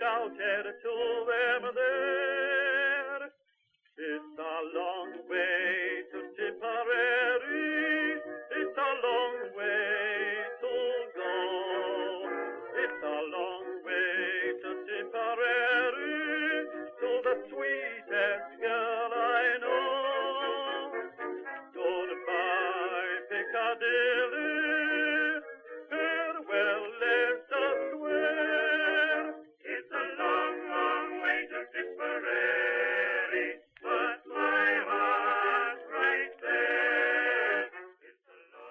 shouted to them there.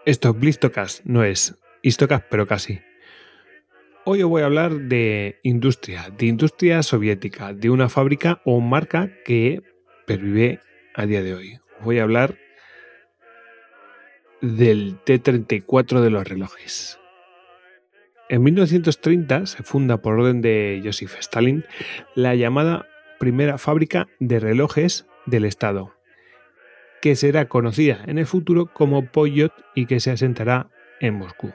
Esto Blistocast no es Istocast, pero casi. Hoy os voy a hablar de industria, de industria soviética, de una fábrica o marca que pervive a día de hoy. Voy a hablar del T-34 de los relojes. En 1930 se funda por orden de Joseph Stalin la llamada primera fábrica de relojes del Estado, que será conocida en el futuro como Poyot y que se asentará en Moscú.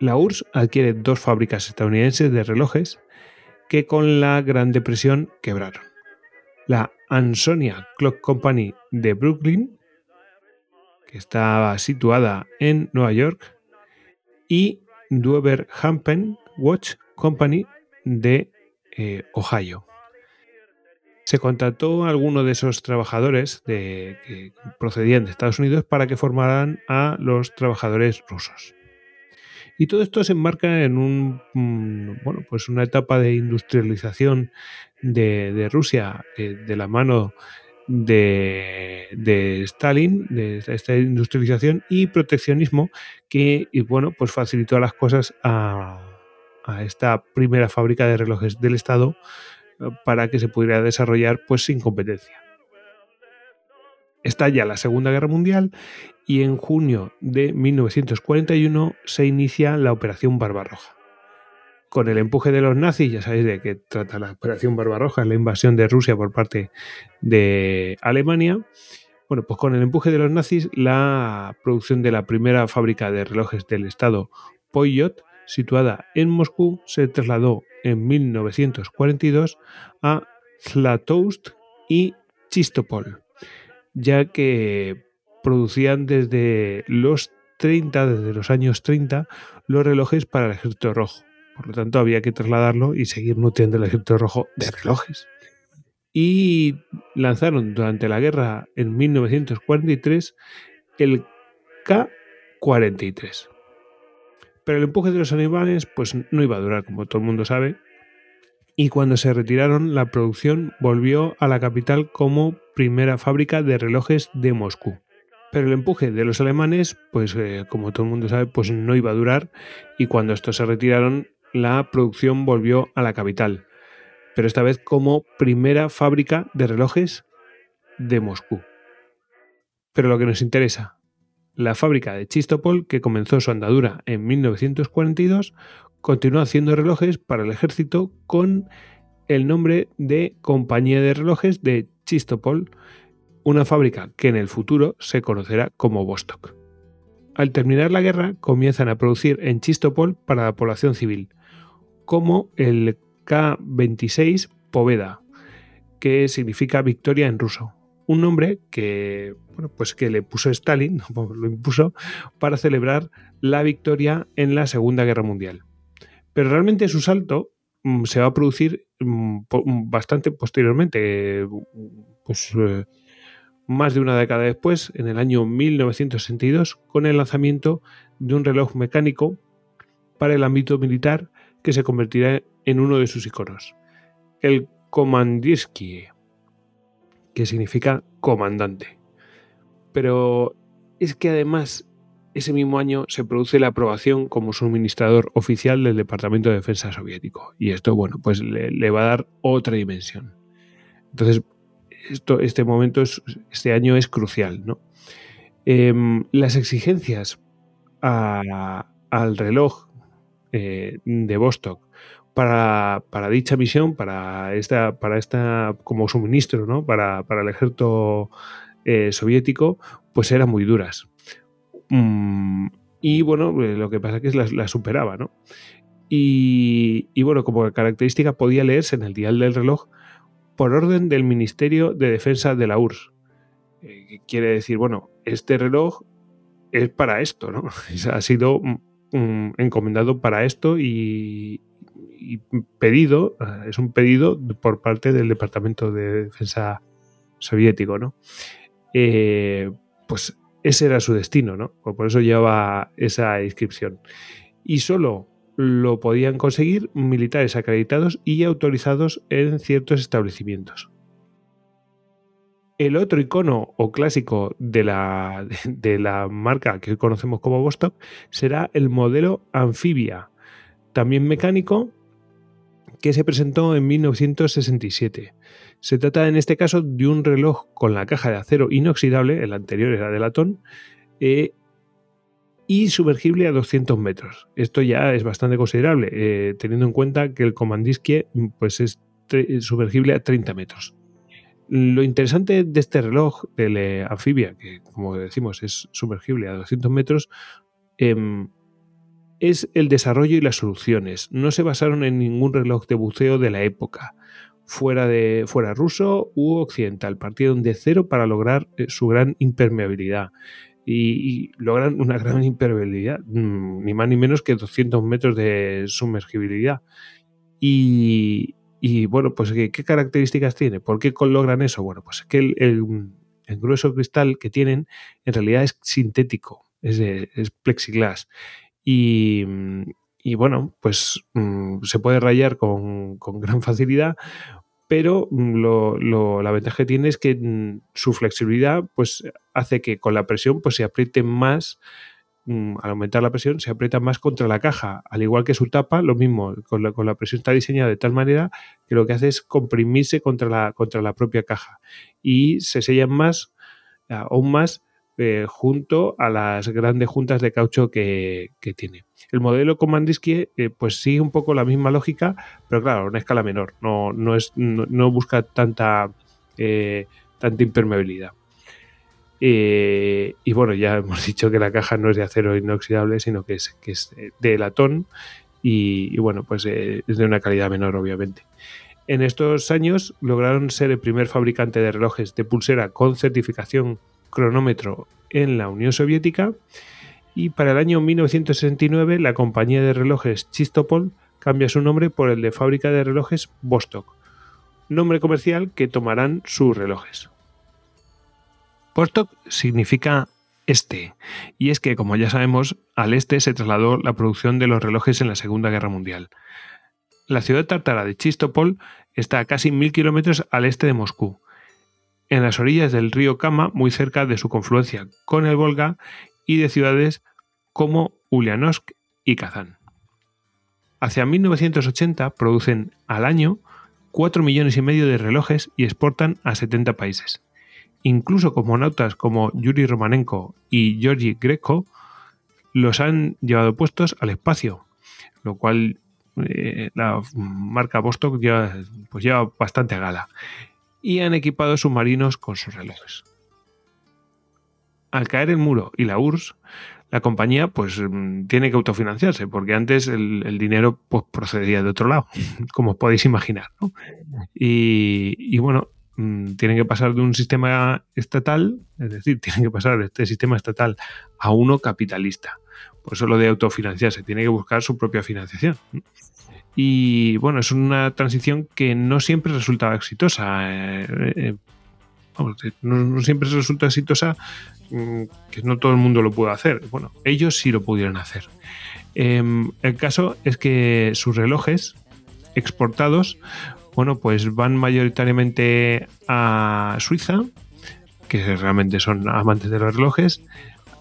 La URSS adquiere dos fábricas estadounidenses de relojes que con la Gran Depresión quebraron. La Ansonia Clock Company de Brooklyn, que estaba situada en Nueva York, y Dover Hampton Watch Company de eh, Ohio. Se contrató a alguno de esos trabajadores que procedían de Estados Unidos para que formaran a los trabajadores rusos. Y todo esto se enmarca en un, mm, pues una etapa de industrialización de, de Rusia eh, de la mano de, Stalin, de esta industrialización y proteccionismo que, y bueno, pues facilitó las cosas a, a esta primera fábrica de relojes del Estado eh, para que se pudiera desarrollar pues sin competencia. Estalla la Segunda Guerra Mundial y en junio de 1941 se inicia la Operación Barbarroja. Con el empuje de los nazis, ya sabéis de qué trata la Operación Barbarroja, la invasión de Rusia por parte de Alemania. Bueno, pues con el empuje de los nazis, la producción de la primera fábrica de relojes del Estado, Poyot, situada en Moscú, se trasladó en 1942 a Zlatoust y Chistopol, ya que producían desde los 30, desde los años 30, los relojes para el ejército rojo. Por lo tanto, había que trasladarlo y seguir nutriendo el ejército rojo de relojes. Y lanzaron durante la guerra en 1943 el K-43. Pero el empuje de los alemanes pues no iba a durar, como todo el mundo sabe. Y cuando se retiraron, la producción volvió a la capital como primera fábrica de relojes de Moscú. Pero el empuje de los alemanes, pues eh, como todo el mundo sabe, pues no iba a durar y cuando estos se retiraron, la producción volvió a la capital. Pero esta vez como primera fábrica de relojes de Moscú. Pero lo que nos interesa, la fábrica de Chistopol, que comenzó su andadura en 1942, continuó haciendo relojes para el ejército con el nombre de Compañía de Relojes de Chistopol, una fábrica que en el futuro se conocerá como Vostok. Al terminar la guerra, comienzan a producir en Chistopol para la población civil, como el K-26 Poveda, que significa victoria en ruso. Un nombre que, bueno, pues que le puso Stalin, lo impuso, para celebrar la victoria en la Segunda Guerra Mundial. Pero realmente su salto mm, se va a producir mm, po- bastante posteriormente, eh, pues eh, más de una década después, en el año 1962, con el lanzamiento de un reloj mecánico para el ámbito militar que se convertirá en uno de sus iconos, el Komandirsky, que significa comandante. Pero es que además ese mismo año se produce la aprobación como suministrador oficial del Departamento de Defensa soviético. Y esto, bueno, pues le, va a dar otra dimensión. Entonces, esto, este momento, es, este año es crucial. ¿no? Em, las exigencias al reloj eh, de Vostok para, dicha misión, para esta, para esta como suministro, ¿no? Para, el ejército eh, soviético, pues eran muy duras. Mm, y bueno, eh, lo que pasa es que las, la superaba, ¿no? Y, y, bueno, como característica podía leerse en el dial del reloj por orden del Ministerio de Defensa de la URSS. Quiere decir, bueno, este reloj es para esto, ¿no? ha sido encomendado para esto y, pedido, eh, es un pedido por parte del Departamento de Defensa soviético, ¿no? Eh, pues ese era su destino, ¿no? Por eso llevaba esa inscripción. Y solo lo podían conseguir militares acreditados y autorizados en ciertos establecimientos. El otro icono o clásico de la, de la marca que hoy conocemos como Vostok será el modelo Amphibia, también mecánico, que se presentó en 1967. Se trata en este caso de un reloj con la caja de acero inoxidable, el anterior era de latón, eh, y sumergible a 200 metros. Esto ya es bastante considerable, eh, teniendo en cuenta que el Comandiskie pues es sumergible a 30 metros. Lo interesante de este reloj de anfibia, que como decimos es sumergible a 200 metros, em, es el desarrollo y las soluciones. No se basaron en ningún reloj de buceo de la época, fuera, de, fuera ruso u occidental. Partieron de cero para lograr eh, su gran impermeabilidad. Y, logran una gran impermeabilidad, mm, ni más ni menos que 200 metros de sumergibilidad. Y, y bueno, pues ¿qué, características tiene? ¿Por qué logran eso? Bueno, pues es que el, grueso cristal que tienen en realidad es sintético, es, plexiglas. Y, bueno, pues mm, se puede rayar con, gran facilidad, pero mm, la ventaja que tiene es que mm, su flexibilidad pues, hace que con la presión pues, se apriete más al aumentar la presión, se aprieta más contra la caja. Al igual que su tapa, lo mismo, con la, presión está diseñada de tal manera que lo que hace es comprimirse contra la, contra la propia caja y se sellan más, aún más, eh, junto a las grandes juntas de caucho que, tiene. El modelo Comandisky eh, pues sigue un poco la misma lógica, pero claro, a una escala menor, no, no, es, no, busca tanta, eh, tanta impermeabilidad. Eh, y bueno, ya hemos dicho que la caja no es de acero inoxidable, sino que es, que es de latón y, bueno, pues eh, es de una calidad menor, obviamente. En estos años lograron ser el primer fabricante de relojes de pulsera con certificación cronómetro en la Unión Soviética y para el año 1969 la compañía de relojes Chistopol cambia su nombre por el de fábrica de relojes Vostok, nombre comercial que tomarán sus relojes. Vostok significa este, y es que, como ya sabemos, al este se trasladó la producción de los relojes en la Segunda Guerra Mundial. La ciudad tártara de Chistopol está a casi mil kilómetros al este de Moscú, en las orillas del río Kama, muy cerca de su confluencia con el Volga y de ciudades como Ulyanovsk y Kazán. Hacia 1980 producen al año 4 millones y medio de relojes y exportan a 70 países. Incluso cosmonautas como Yuri Romanenko y Georgi Greco los han llevado puestos al espacio, lo cual eh, la marca Vostok lleva, pues lleva bastante a gala. Y han equipado submarinos con sus relojes. Al caer el muro y la URSS, la compañía pues mm, tiene que autofinanciarse, porque antes el, dinero pues, procedía de otro lado, como podéis imaginar. Y, y, bueno, Mm, tienen que pasar de un sistema estatal, es decir, tienen que pasar de este sistema estatal a uno capitalista. Por eso lo de autofinanciarse, tiene que buscar su propia financiación. Y bueno, es una transición que no siempre resulta exitosa. Eh, eh, no, siempre resulta exitosa, mm, que no todo el mundo lo puede hacer. Bueno, ellos sí lo pudieron hacer. Em, el caso es que sus relojes exportados bueno, pues van mayoritariamente a Suiza, que realmente son amantes de los relojes,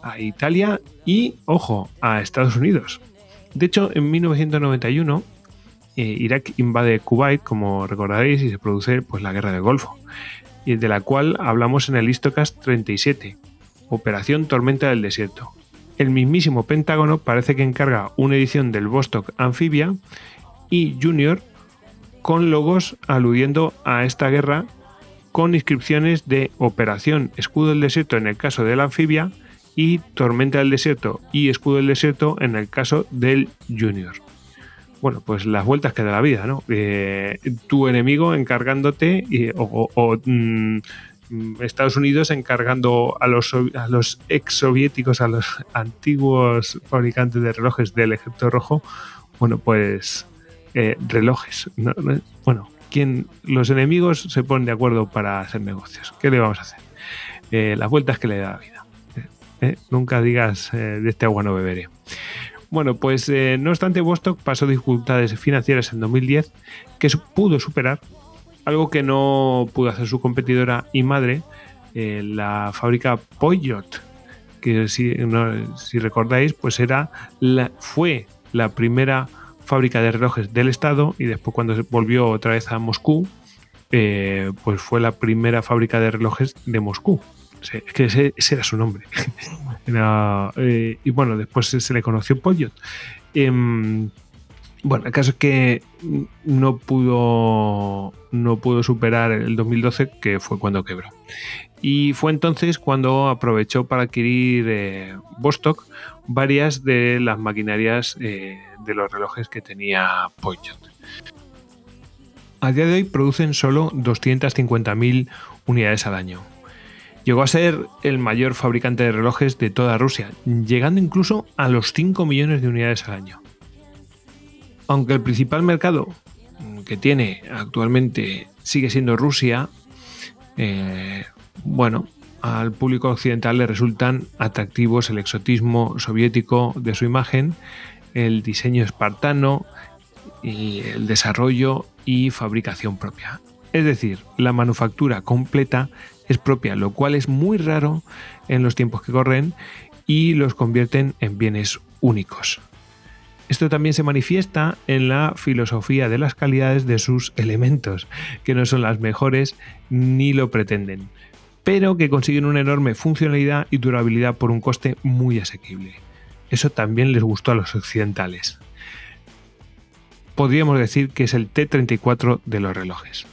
a Italia y, ojo, a Estados Unidos. De hecho, en 1991, eh, Irak invade Kuwait, como recordaréis, y se produce pues, la guerra del Golfo. de la cual hablamos en el Histocast 37, Operación Tormenta del Desierto. El mismísimo Pentágono parece que encarga una edición del Vostok Amphibia y Junior con logos aludiendo a esta guerra con inscripciones de Operación Escudo del Desierto en el caso del Amphibia y Tormenta del Desierto y Escudo del Desierto en el caso del Junior. Bueno, pues las vueltas que da la vida, ¿no? Eh, tu enemigo encargándote o, mm, Estados Unidos encargando a los, a los ex soviéticos, a los antiguos fabricantes de relojes del Ejército Rojo, bueno, pues eh, relojes. bueno, quien, los enemigos se ponen de acuerdo para hacer negocios. ¿Qué le vamos a hacer? Eh, las vueltas que le da la vida. Eh, nunca digas de este agua no beberé. Bueno, pues no obstante, Vostok pasó dificultades financieras en 2010 que pudo superar, algo que no pudo hacer su competidora y madre, la fábrica Poyot, que si, si recordáis, pues era la, fue la primera fábrica de relojes del Estado y después cuando volvió otra vez a Moscú, eh, pues fue la primera fábrica de relojes de Moscú. es que ese, era su nombre. Eh, y bueno, después se, le conoció Poyot. Em, bueno, el caso es que no pudo, no pudo superar el 2012, que fue cuando quebró. Y fue entonces cuando aprovechó para adquirir eh, Vostok varias de las maquinarias eh, de los relojes que tenía Poyot. A día de hoy producen solo 250.000 unidades al año. Llegó a ser el mayor fabricante de relojes de toda Rusia, llegando incluso a los 5 millones de unidades al año. Aunque el principal mercado que tiene actualmente sigue siendo Rusia, eh, bueno, al público occidental le resultan atractivos el exotismo soviético de su imagen, el diseño espartano y el desarrollo y fabricación propia. Es decir, la manufactura completa es propia, lo cual es muy raro en los tiempos que corren y los convierten en bienes únicos. Esto también se manifiesta en la filosofía de las calidades de sus elementos, que no son las mejores ni lo pretenden pero que consiguen una enorme funcionalidad y durabilidad por un coste muy asequible. Eso también les gustó a los occidentales. Podríamos decir que es el T34 de los relojes.